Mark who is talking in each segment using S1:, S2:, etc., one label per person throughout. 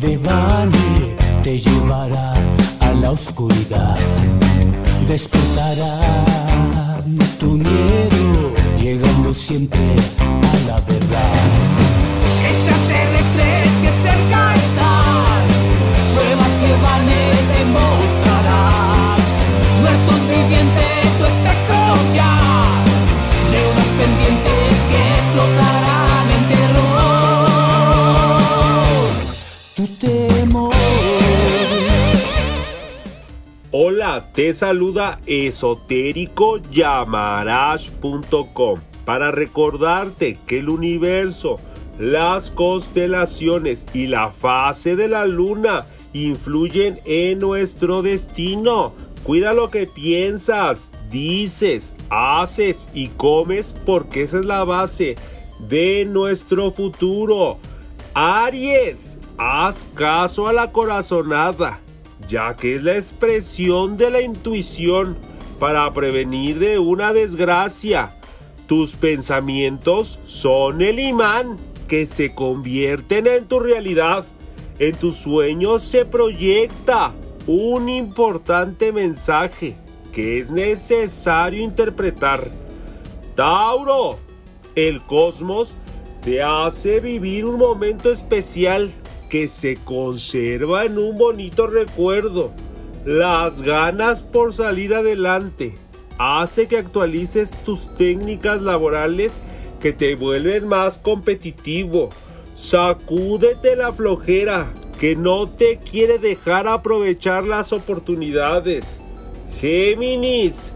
S1: devane te llevará a la oscuridad. Despertará tu miedo, llegando siempre a
S2: Te saluda esotéricoyamarash.com para recordarte que el universo, las constelaciones y la fase de la luna influyen en nuestro destino. Cuida lo que piensas, dices, haces y comes porque esa es la base de nuestro futuro. Aries, haz caso a la corazonada ya que es la expresión de la intuición para prevenir de una desgracia. Tus pensamientos son el imán que se convierten en tu realidad. En tus sueños se proyecta un importante mensaje que es necesario interpretar. Tauro, el cosmos te hace vivir un momento especial que se conserva en un bonito recuerdo. Las ganas por salir adelante hace que actualices tus técnicas laborales que te vuelven más competitivo. Sacúdete la flojera que no te quiere dejar aprovechar las oportunidades. Géminis,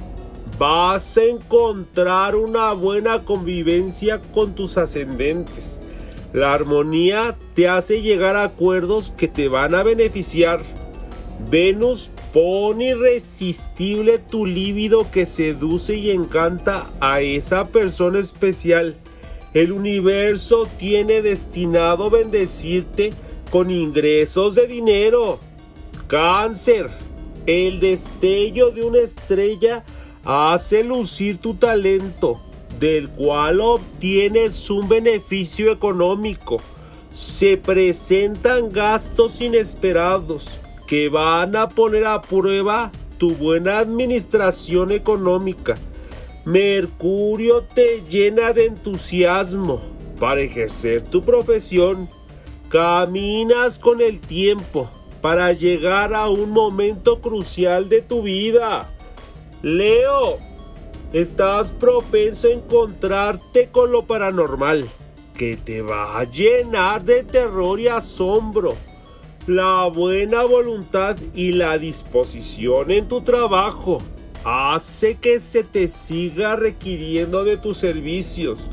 S2: vas a encontrar una buena convivencia con tus ascendentes. La armonía te hace llegar a acuerdos que te van a beneficiar. Venus pone irresistible tu líbido que seduce y encanta a esa persona especial. El universo tiene destinado bendecirte con ingresos de dinero. Cáncer, el destello de una estrella hace lucir tu talento del cual obtienes un beneficio económico. Se presentan gastos inesperados que van a poner a prueba tu buena administración económica. Mercurio te llena de entusiasmo para ejercer tu profesión. Caminas con el tiempo para llegar a un momento crucial de tu vida. Leo, estás propenso a encontrarte con lo paranormal, que te va a llenar de terror y asombro. La buena voluntad y la disposición en tu trabajo hace que se te siga requiriendo de tus servicios.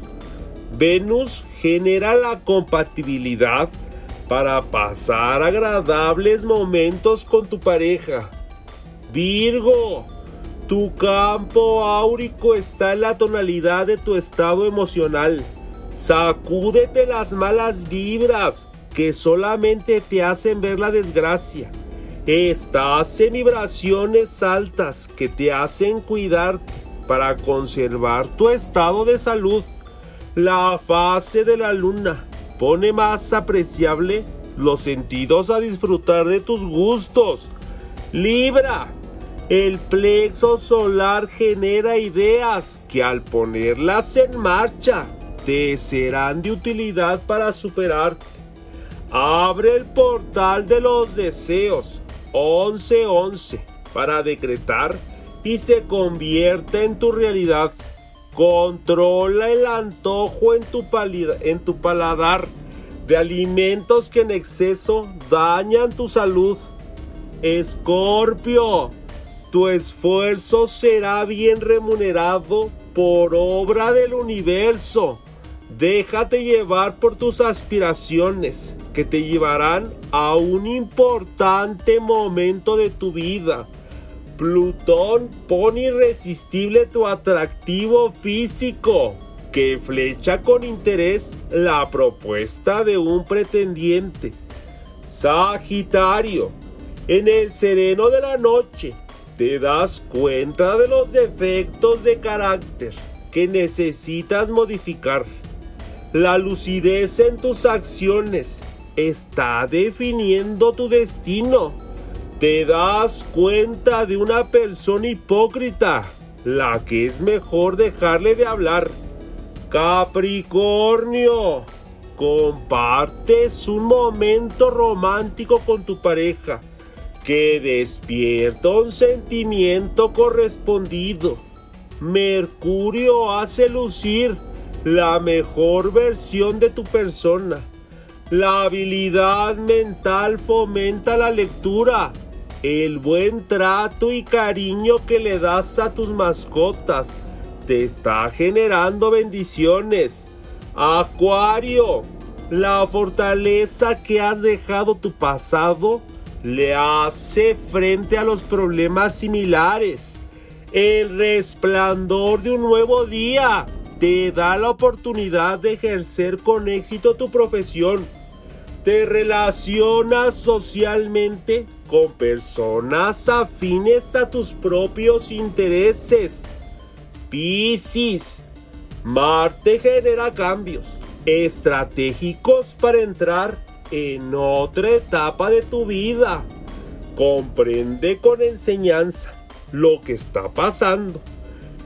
S2: Venus genera la compatibilidad para pasar agradables momentos con tu pareja. Virgo, tu campo áurico está en la tonalidad de tu estado emocional. Sacúdete las malas vibras que solamente te hacen ver la desgracia. Estás en vibraciones altas que te hacen cuidarte para conservar tu estado de salud. La fase de la luna pone más apreciable los sentidos a disfrutar de tus gustos. Libra, el plexo solar genera ideas que al ponerlas en marcha te serán de utilidad para superarte. Abre el portal de los deseos 1111 para decretar y se convierta en tu realidad. Controla el antojo en tu, en tu paladar de alimentos que en exceso dañan tu salud. Escorpio, tu esfuerzo será bien remunerado por obra del universo. Déjate llevar por tus aspiraciones que te llevarán a un importante momento de tu vida. Plutón pone irresistible tu atractivo físico que flecha con interés la propuesta de un pretendiente. Sagitario, en el sereno de la noche te das cuenta de los defectos de carácter que necesitas modificar. La lucidez en tus acciones está definiendo tu destino. Te das cuenta de una persona hipócrita, la que es mejor dejarle de hablar. Capricornio, compartes un momento romántico con tu pareja que despierta un sentimiento correspondido. Mercurio hace lucir la mejor versión de tu persona. La habilidad mental fomenta la lectura, el buen trato y cariño que le das a tus mascotas te está generando bendiciones. Acuario, la fortaleza que has dejado tu pasado le hace frente a los problemas similares. El resplandor de un nuevo día te da la oportunidad de ejercer con éxito tu profesión. Te relacionas socialmente con personas afines a tus propios intereses. Piscis, Marte genera cambios estratégicos para entrar en otra etapa de tu vida. Comprende con enseñanza lo que está pasando.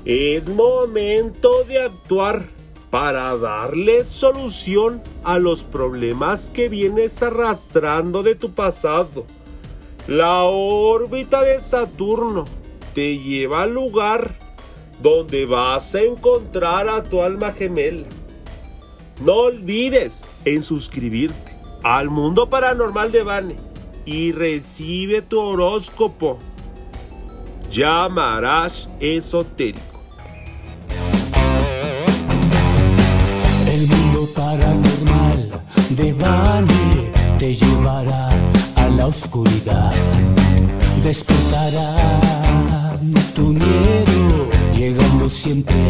S2: Es momento de actuar para darle solución a los problemas que vienes arrastrando de tu pasado. La órbita de Saturno te lleva al lugar donde vas a encontrar a tu alma gemela. No olvides en suscribirte al mundo paranormal de Bane y recibe tu horóscopo. Llamarás esotérico.
S1: El mundo paranormal de Bane te llevará a la oscuridad. Despertará tu miedo, llegando siempre.